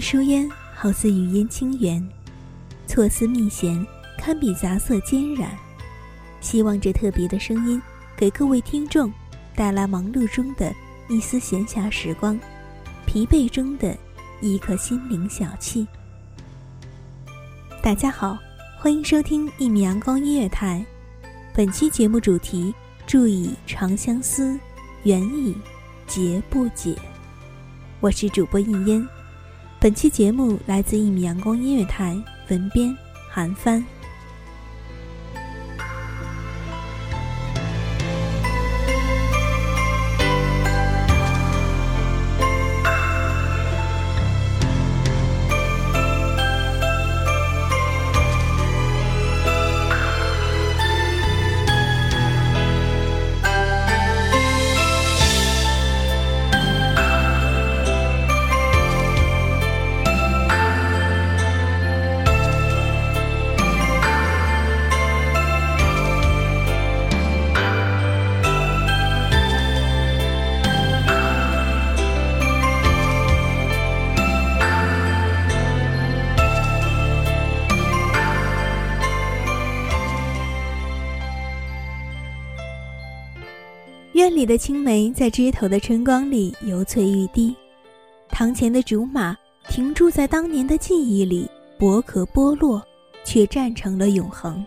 淡墨疏烟，好似雨烟清源；错丝密弦，堪比杂色兼染。希望这特别的声音，给各位听众带来忙碌中的一丝闲暇时光，疲惫中的一颗心灵小憩。大家好，欢迎收听一米阳光音乐台。本期节目主题：注意长相思，缘已结不解。我是主播应烟。本期节目来自一米阳光音乐台，文编韩帆。院里的青梅在枝头的春光里油翠欲滴，堂前的竹马停驻在当年的记忆里，薄壳剥落，却站成了永恒。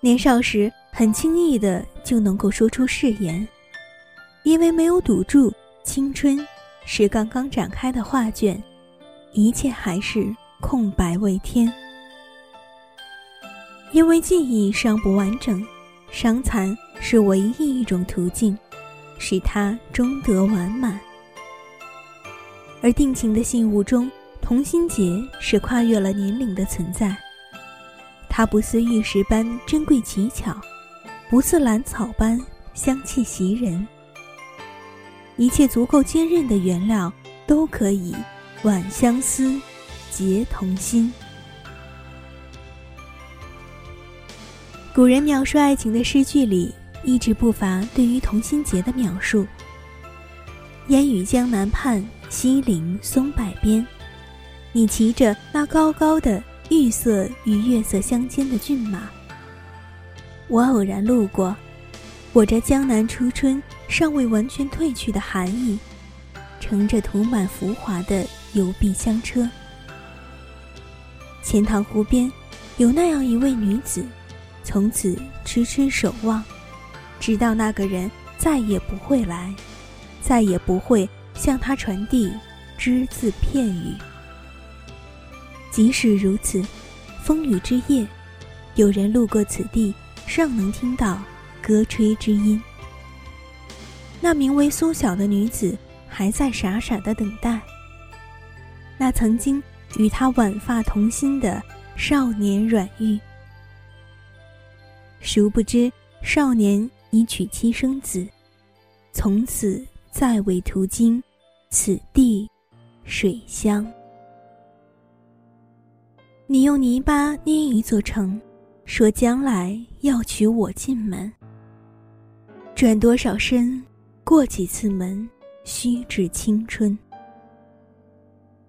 年少时很轻易的就能够说出誓言，因为没有堵住青春是刚刚展开的画卷，一切还是空白未填，因为记忆尚不完整。伤残是唯一一种途径，使它终得完满。而定情的信物中，同心结是跨越了年龄的存在。它不似玉石般珍贵奇巧，不似兰草般香气袭人。一切足够坚韧的原料，都可以挽相思，结同心。古人描述爱情的诗句里，一直不乏对于同心结的描述。烟雨江南畔，西岭松柏边，你骑着那高高的玉色与月色相间的骏马。我偶然路过，我这江南初春尚未完全褪去的寒意，乘着涂满浮华的油壁香车。钱塘湖边，有那样一位女子。从此痴痴守望，直到那个人再也不会来，再也不会向他传递只字片语。即使如此，风雨之夜，有人路过此地，尚能听到歌吹之音。那名为苏晓的女子还在傻傻的等待。那曾经与他挽发同心的少年阮玉。殊不知，少年你娶妻生子，从此再未途经此地水乡。你用泥巴捏一座城，说将来要娶我进门。转多少身，过几次门，虚掷青春。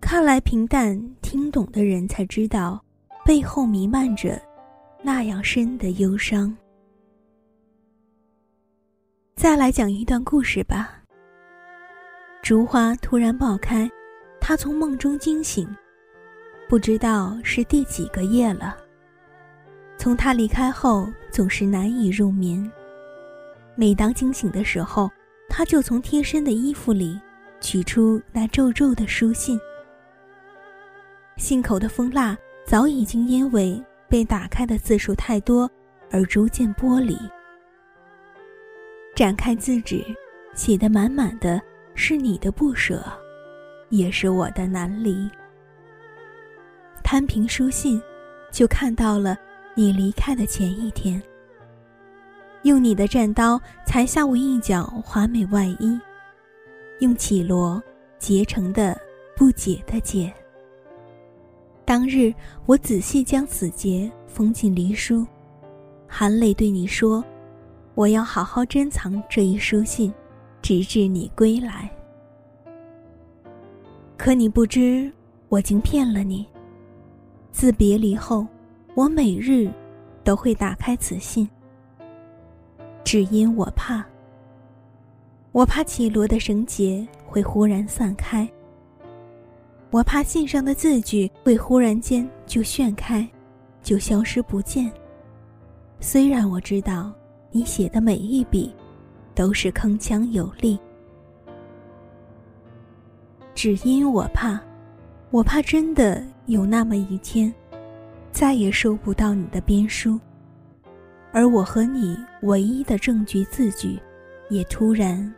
看来平淡听懂的人才知道，背后弥漫着。那样深的忧伤。再来讲一段故事吧。烛花突然爆开，他从梦中惊醒，不知道是第几个夜了。从他离开后，总是难以入眠。每当惊醒的时候，他就从贴身的衣服里取出那皱皱的书信。信口的封蜡早已经因为。被打开的字数太多，而逐渐剥离。展开字纸，写的满满的是你的不舍，也是我的难离。摊平书信，就看到了你离开的前一天。用你的战刀裁下我一角华美外衣，用绮罗结成的不解的结。当日，我仔细将此结封进离书，含泪对你说：“我要好好珍藏这一书信，直至你归来。”可你不知，我竟骗了你。自别离后，我每日都会打开此信，只因我怕。我怕绮罗的绳结会忽然散开，我怕信上的字句会忽然间就炫开，就消失不见。虽然我知道你写的每一笔都是铿锵有力，只因我怕，我怕真的有那么一天，再也收不到你的编书，而我和你唯一的证据字句，也突然。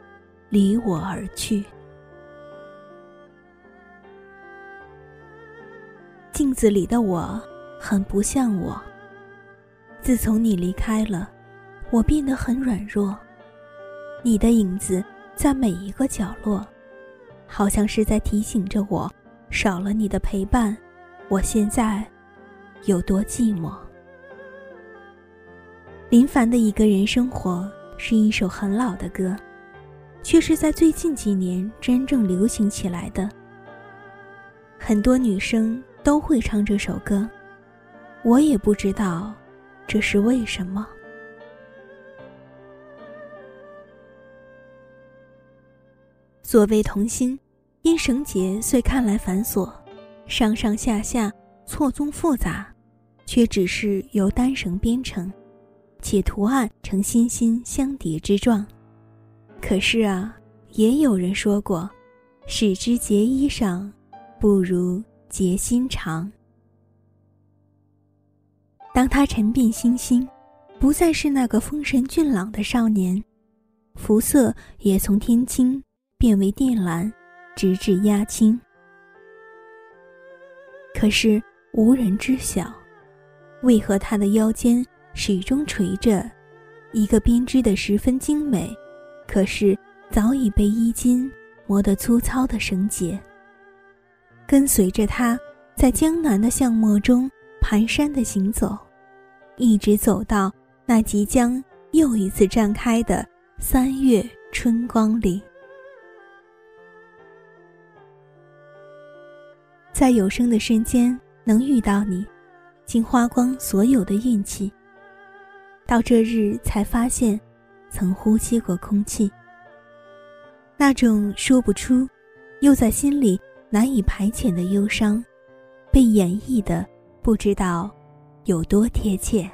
离我而去。镜子里的我，很不像我。自从你离开了，我变得很软弱。你的影子在每一个角落，好像是在提醒着我：少了你的陪伴，我现在有多寂寞。林凡的一个人生活是一首很老的歌。却是在最近几年真正流行起来的。很多女生都会唱这首歌，我也不知道这是为什么。所谓同心，因绳结虽看来繁琐，上上下下错综复杂，却只是由单绳编成，且图案呈心心相叠之状。可是啊，也有人说过，使之结衣裳，不如结心肠。当他沉变心心，不再是那个风神俊朗的少年，肤色也从天青变为靛蓝，直至压青。可是无人知晓，为何他的腰间始终垂着一个编织的十分精美。可是，早已被衣襟磨得粗糙的绳结。跟随着他，在江南的巷陌中蹒跚的行走，一直走到那即将又一次绽开的三月春光里。在有生的瞬间能遇到你，竟花光所有的运气。到这日才发现。曾呼吸过空气，那种说不出，又在心里难以排遣的忧伤，被演绎的不知道有多贴切。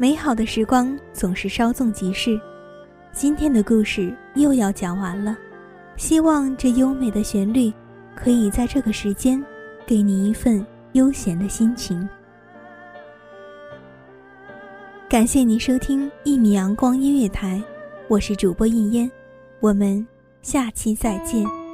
美好的时光总是稍纵即逝，今天的故事又要讲完了。希望这优美的旋律，可以在这个时间，给你一份悠闲的心情。感谢您收听一米阳光音乐台，我是主播应烟，我们下期再见。